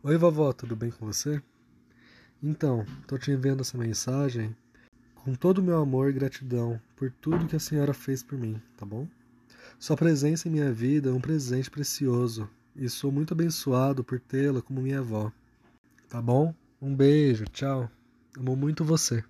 Oi, vovó, tudo bem com você? Então, tô te enviando essa mensagem com todo o meu amor e gratidão por tudo que a senhora fez por mim, tá bom? Sua presença em minha vida é um presente precioso e sou muito abençoado por tê-la como minha avó. Tá bom? Um beijo, tchau. Amo muito você.